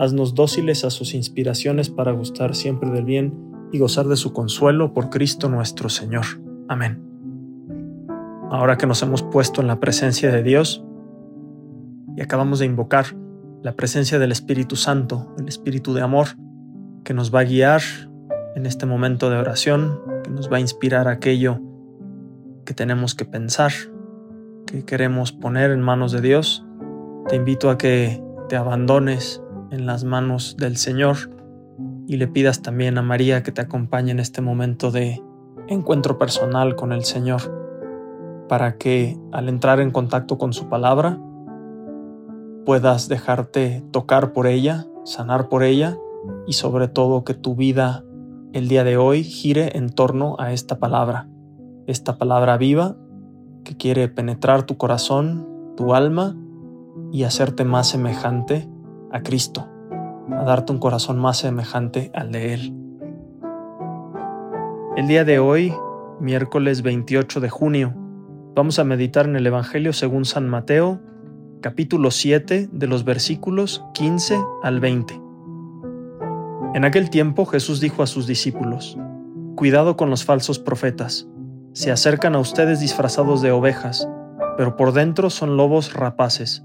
haznos dóciles a sus inspiraciones para gustar siempre del bien y gozar de su consuelo por Cristo nuestro Señor. Amén. Ahora que nos hemos puesto en la presencia de Dios y acabamos de invocar la presencia del Espíritu Santo, el Espíritu de amor, que nos va a guiar en este momento de oración, que nos va a inspirar aquello que tenemos que pensar, que queremos poner en manos de Dios, te invito a que te abandones en las manos del Señor y le pidas también a María que te acompañe en este momento de encuentro personal con el Señor, para que al entrar en contacto con su palabra puedas dejarte tocar por ella, sanar por ella y sobre todo que tu vida el día de hoy gire en torno a esta palabra, esta palabra viva que quiere penetrar tu corazón, tu alma y hacerte más semejante a Cristo, a darte un corazón más semejante al de Él. El día de hoy, miércoles 28 de junio, vamos a meditar en el Evangelio según San Mateo, capítulo 7, de los versículos 15 al 20. En aquel tiempo Jesús dijo a sus discípulos, Cuidado con los falsos profetas, se acercan a ustedes disfrazados de ovejas, pero por dentro son lobos rapaces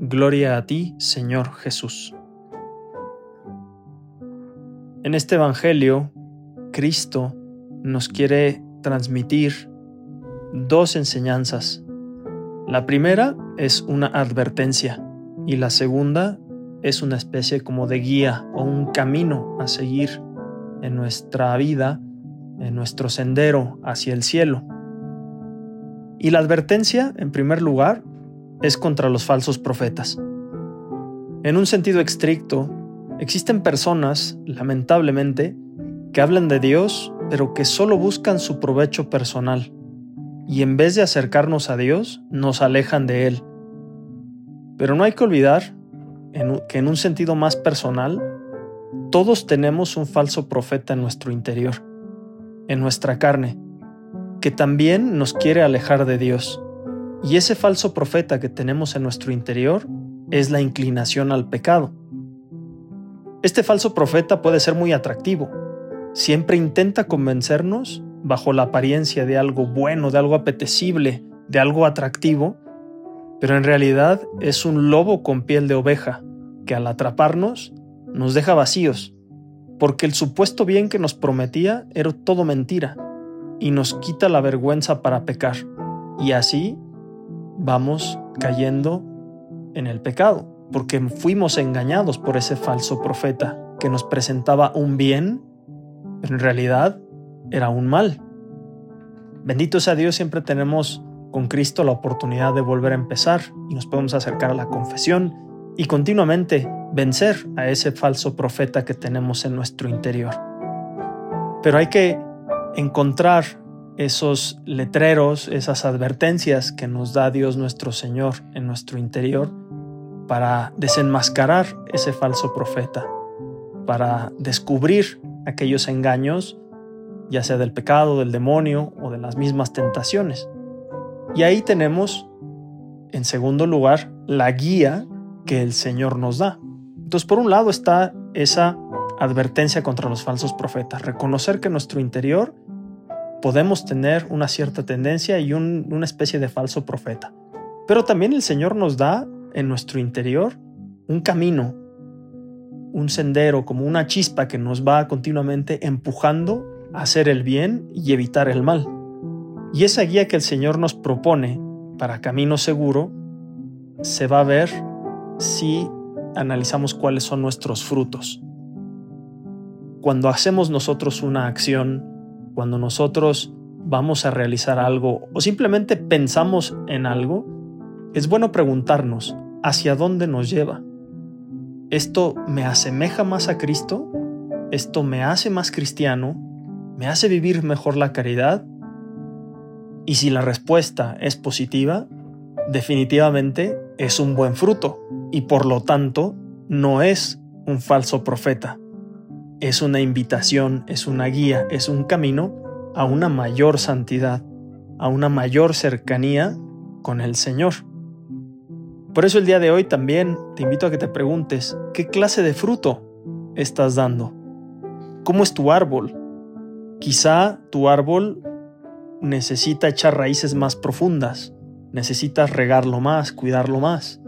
Gloria a ti, Señor Jesús. En este Evangelio, Cristo nos quiere transmitir dos enseñanzas. La primera es una advertencia y la segunda es una especie como de guía o un camino a seguir en nuestra vida, en nuestro sendero hacia el cielo. Y la advertencia, en primer lugar, es contra los falsos profetas. En un sentido estricto, existen personas, lamentablemente, que hablan de Dios, pero que solo buscan su provecho personal, y en vez de acercarnos a Dios, nos alejan de Él. Pero no hay que olvidar que en un sentido más personal, todos tenemos un falso profeta en nuestro interior, en nuestra carne, que también nos quiere alejar de Dios. Y ese falso profeta que tenemos en nuestro interior es la inclinación al pecado. Este falso profeta puede ser muy atractivo. Siempre intenta convencernos bajo la apariencia de algo bueno, de algo apetecible, de algo atractivo, pero en realidad es un lobo con piel de oveja que al atraparnos nos deja vacíos, porque el supuesto bien que nos prometía era todo mentira y nos quita la vergüenza para pecar, y así vamos cayendo en el pecado, porque fuimos engañados por ese falso profeta que nos presentaba un bien, pero en realidad era un mal. Bendito sea Dios, siempre tenemos con Cristo la oportunidad de volver a empezar y nos podemos acercar a la confesión y continuamente vencer a ese falso profeta que tenemos en nuestro interior. Pero hay que encontrar esos letreros, esas advertencias que nos da Dios nuestro Señor en nuestro interior para desenmascarar ese falso profeta, para descubrir aquellos engaños, ya sea del pecado, del demonio o de las mismas tentaciones. Y ahí tenemos, en segundo lugar, la guía que el Señor nos da. Entonces, por un lado está esa advertencia contra los falsos profetas, reconocer que nuestro interior podemos tener una cierta tendencia y una especie de falso profeta. Pero también el Señor nos da en nuestro interior un camino, un sendero, como una chispa que nos va continuamente empujando a hacer el bien y evitar el mal. Y esa guía que el Señor nos propone para camino seguro se va a ver si analizamos cuáles son nuestros frutos. Cuando hacemos nosotros una acción, cuando nosotros vamos a realizar algo o simplemente pensamos en algo, es bueno preguntarnos hacia dónde nos lleva. ¿Esto me asemeja más a Cristo? ¿Esto me hace más cristiano? ¿Me hace vivir mejor la caridad? Y si la respuesta es positiva, definitivamente es un buen fruto y por lo tanto no es un falso profeta. Es una invitación, es una guía, es un camino a una mayor santidad, a una mayor cercanía con el Señor. Por eso el día de hoy también te invito a que te preguntes, ¿qué clase de fruto estás dando? ¿Cómo es tu árbol? Quizá tu árbol necesita echar raíces más profundas, necesitas regarlo más, cuidarlo más.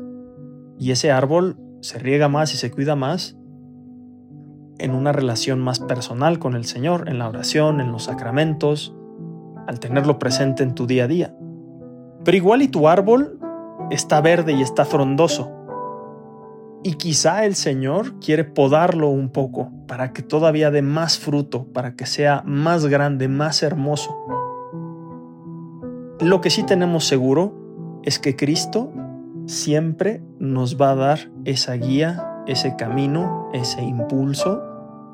Y ese árbol se riega más y se cuida más en una relación más personal con el Señor, en la oración, en los sacramentos, al tenerlo presente en tu día a día. Pero igual y tu árbol está verde y está frondoso. Y quizá el Señor quiere podarlo un poco para que todavía dé más fruto, para que sea más grande, más hermoso. Lo que sí tenemos seguro es que Cristo siempre nos va a dar esa guía, ese camino, ese impulso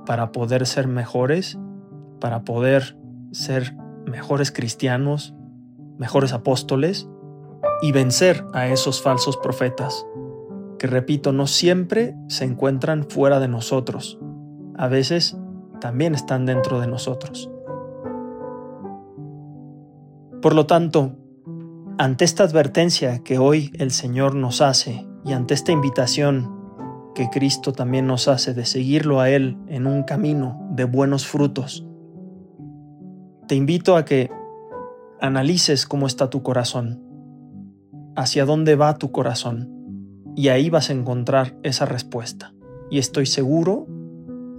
para poder ser mejores, para poder ser mejores cristianos, mejores apóstoles y vencer a esos falsos profetas, que repito, no siempre se encuentran fuera de nosotros, a veces también están dentro de nosotros. Por lo tanto, ante esta advertencia que hoy el Señor nos hace y ante esta invitación que Cristo también nos hace de seguirlo a Él en un camino de buenos frutos, te invito a que analices cómo está tu corazón, hacia dónde va tu corazón, y ahí vas a encontrar esa respuesta. Y estoy seguro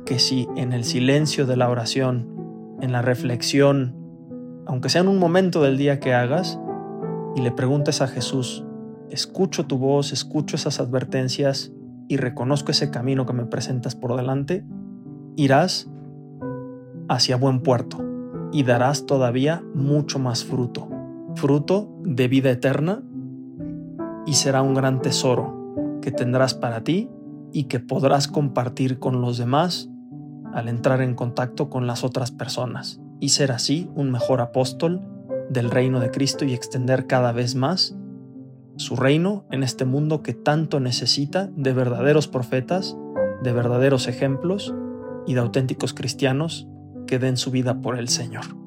que si en el silencio de la oración, en la reflexión, aunque sea en un momento del día que hagas, y le preguntes a Jesús, escucho tu voz, escucho esas advertencias y reconozco ese camino que me presentas por delante, irás hacia buen puerto y darás todavía mucho más fruto, fruto de vida eterna y será un gran tesoro que tendrás para ti y que podrás compartir con los demás al entrar en contacto con las otras personas y ser así un mejor apóstol del reino de Cristo y extender cada vez más su reino en este mundo que tanto necesita de verdaderos profetas, de verdaderos ejemplos y de auténticos cristianos que den su vida por el Señor.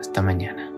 Hasta mañana.